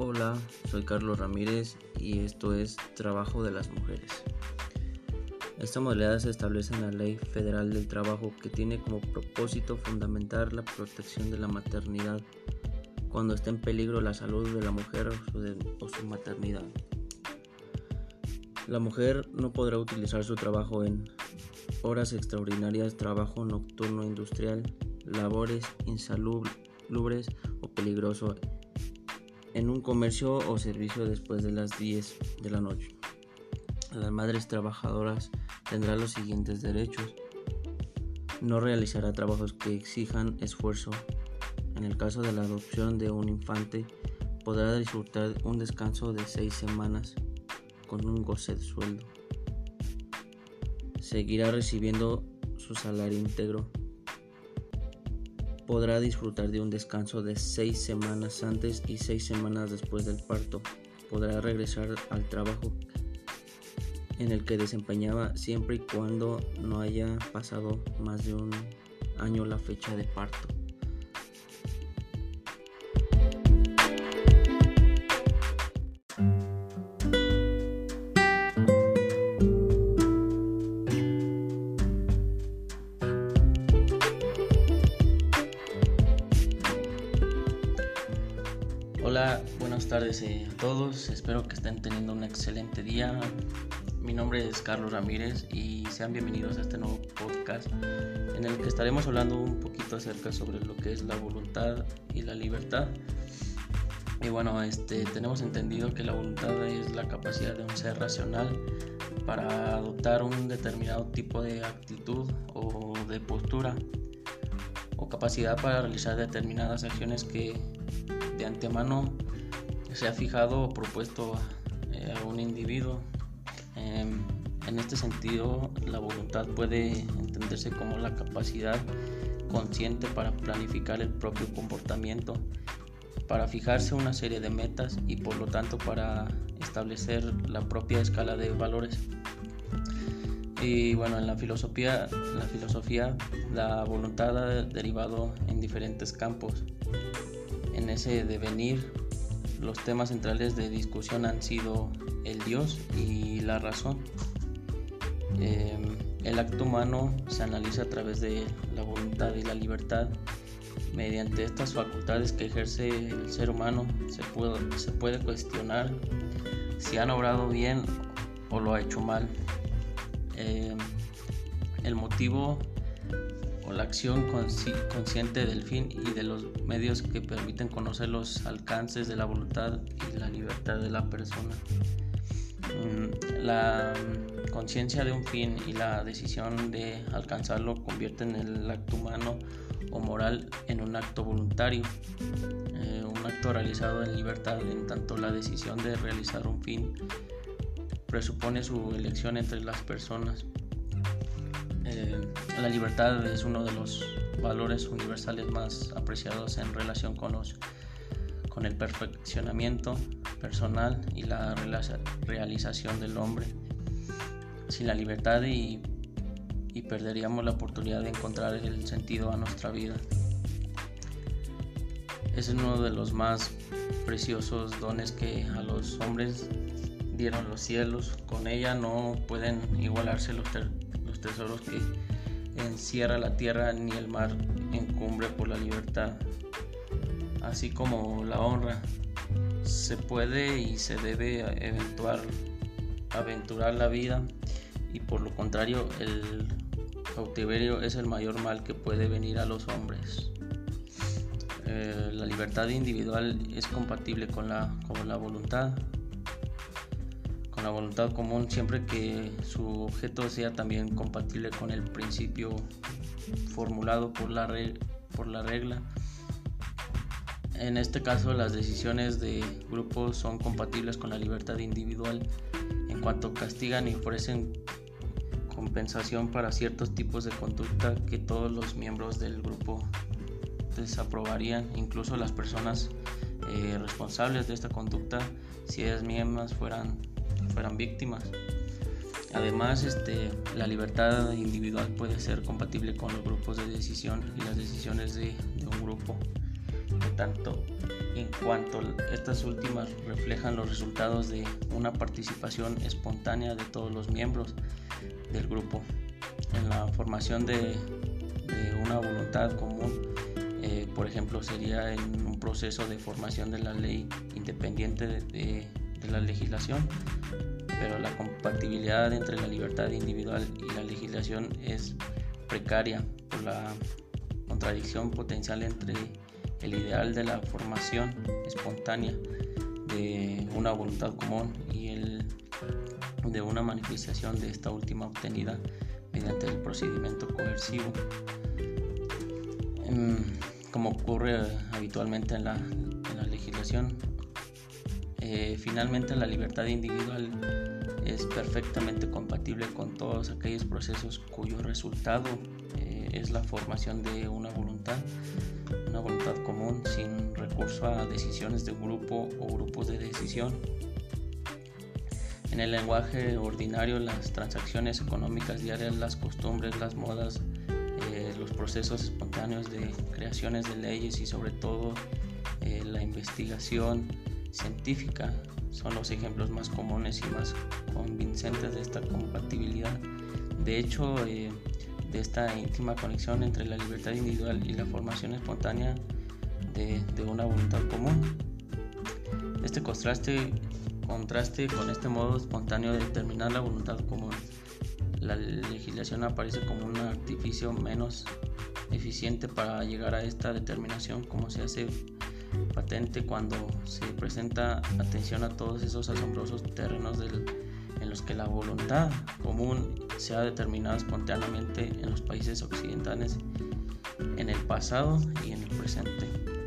Hola, soy Carlos Ramírez y esto es Trabajo de las Mujeres. Esta modalidad se establece en la Ley Federal del Trabajo que tiene como propósito fundamentar la protección de la maternidad cuando esté en peligro la salud de la mujer o su, maternidad. La mujer no podrá utilizar su trabajo en horas extraordinarias, trabajo nocturno industrial, labores insalubres o peligroso en un comercio o servicio después de las 10 de la noche. Las madres trabajadoras tendrán los siguientes derechos. No realizará trabajos que exijan esfuerzo. En el caso de la adopción de un infante, podrá disfrutar un descanso de seis semanas con un goce de sueldo. Seguirá recibiendo su salario íntegro podrá disfrutar de un descanso de seis semanas antes y seis semanas después del parto. Podrá regresar al trabajo en el que desempeñaba siempre y cuando no haya pasado más de un año la fecha de parto. Hola, buenas tardes eh, a todos. Espero que estén teniendo un excelente día. Mi nombre es Carlos Ramírez y sean bienvenidos a este nuevo podcast en el que estaremos hablando un poquito acerca sobre lo que es la voluntad y la libertad. Y bueno, este, tenemos entendido que la voluntad es la capacidad de un ser racional para adoptar un determinado tipo de actitud o de postura o capacidad para realizar determinadas acciones que de antemano se ha fijado o propuesto eh, a un individuo. Em, en este sentido, la voluntad puede entenderse como la capacidad consciente para planificar el propio comportamiento, para fijarse una serie de metas y por lo tanto para establecer la propia escala de valores. Y bueno, en la filosofía, la filosofía, la voluntad ha derivado en diferentes campos en ese devenir los temas centrales de discusión han sido el Dios y la razón. Em, el acto humano se analiza a través de la voluntad y la libertad. Mediante estas facultades que ejerce el ser humano se puede, cuestionar si han obrado bien o lo ha hecho mal. Em, el motivo la acción consciente del fin y de los medios que permiten conocer los alcances de la voluntad y la libertad de la persona. Mm, la conciencia de un fin y la decisión de alcanzarlo convierten el acto humano o moral en un acto voluntario, eh, un acto realizado en libertad, en tanto la decisión de realizar un fin presupone su elección entre las personas. Eh, la libertad es uno de los valores universales más apreciados en relación con, los, con el perfeccionamiento personal y la realización del hombre. Sin la libertad y, y perderíamos la oportunidad de encontrar el sentido a nuestra vida. Es uno de los más preciosos dones que a los hombres dieron los cielos. Con ella no pueden igualarse los, tesoros que encierra la tierra ni el mar encumbre por la libertad, así como la honra. Se puede y se debe eventuar, aventurar la vida y por lo contrario el cautiverio es el mayor mal que puede venir a los hombres. Eh, la libertad individual es compatible con la, con la voluntad, la voluntad común siempre que su objeto sea también compatible con el principio formulado por la, por la regla. En este caso las decisiones de grupo son compatibles con la libertad individual en cuanto castigan y ofrecen compensación para ciertos tipos de conducta que todos los miembros del grupo desaprobarían, incluso las personas eh, responsables de esta conducta, si ellas mismas fueran fueran víctimas. Además, este, la libertad individual puede ser compatible con los grupos de decisión y las decisiones de, un grupo. de tanto en cuanto estas últimas reflejan los resultados de una participación espontánea de todos los miembros del grupo en la formación de, una voluntad común. Eh, por ejemplo, sería en un proceso de formación de la ley independiente de, la legislación, pero la compatibilidad entre la libertad individual y la legislación es precaria por la contradicción potencial entre el ideal de la formación espontánea de una voluntad común y el de una manifestación de esta última obtenida mediante el procedimiento coercivo. Em, como ocurre habitualmente en la, legislación, eh, finalmente la libertad individual es perfectamente compatible con todos aquellos procesos cuyo resultado eh, es la formación de una voluntad, una voluntad común sin recurso a decisiones de grupo o grupos de decisión. En el lenguaje ordinario, las transacciones económicas diarias, las costumbres, las modas, eh, los procesos espontáneos de creaciones de leyes y sobre todo eh, la investigación científica son los ejemplos más comunes y más convincentes de esta compatibilidad. De hecho, eh, de esta íntima conexión entre la libertad individual y la formación espontánea de, una voluntad común. Este contraste, contraste con este modo espontáneo de determinar la voluntad común. La legislación aparece como un artificio menos eficiente para llegar a esta determinación como se hace patente cuando se presenta atención a todos esos asombrosos terrenos en los que la voluntad común se ha determinado espontáneamente en los países occidentales en el pasado y en el presente.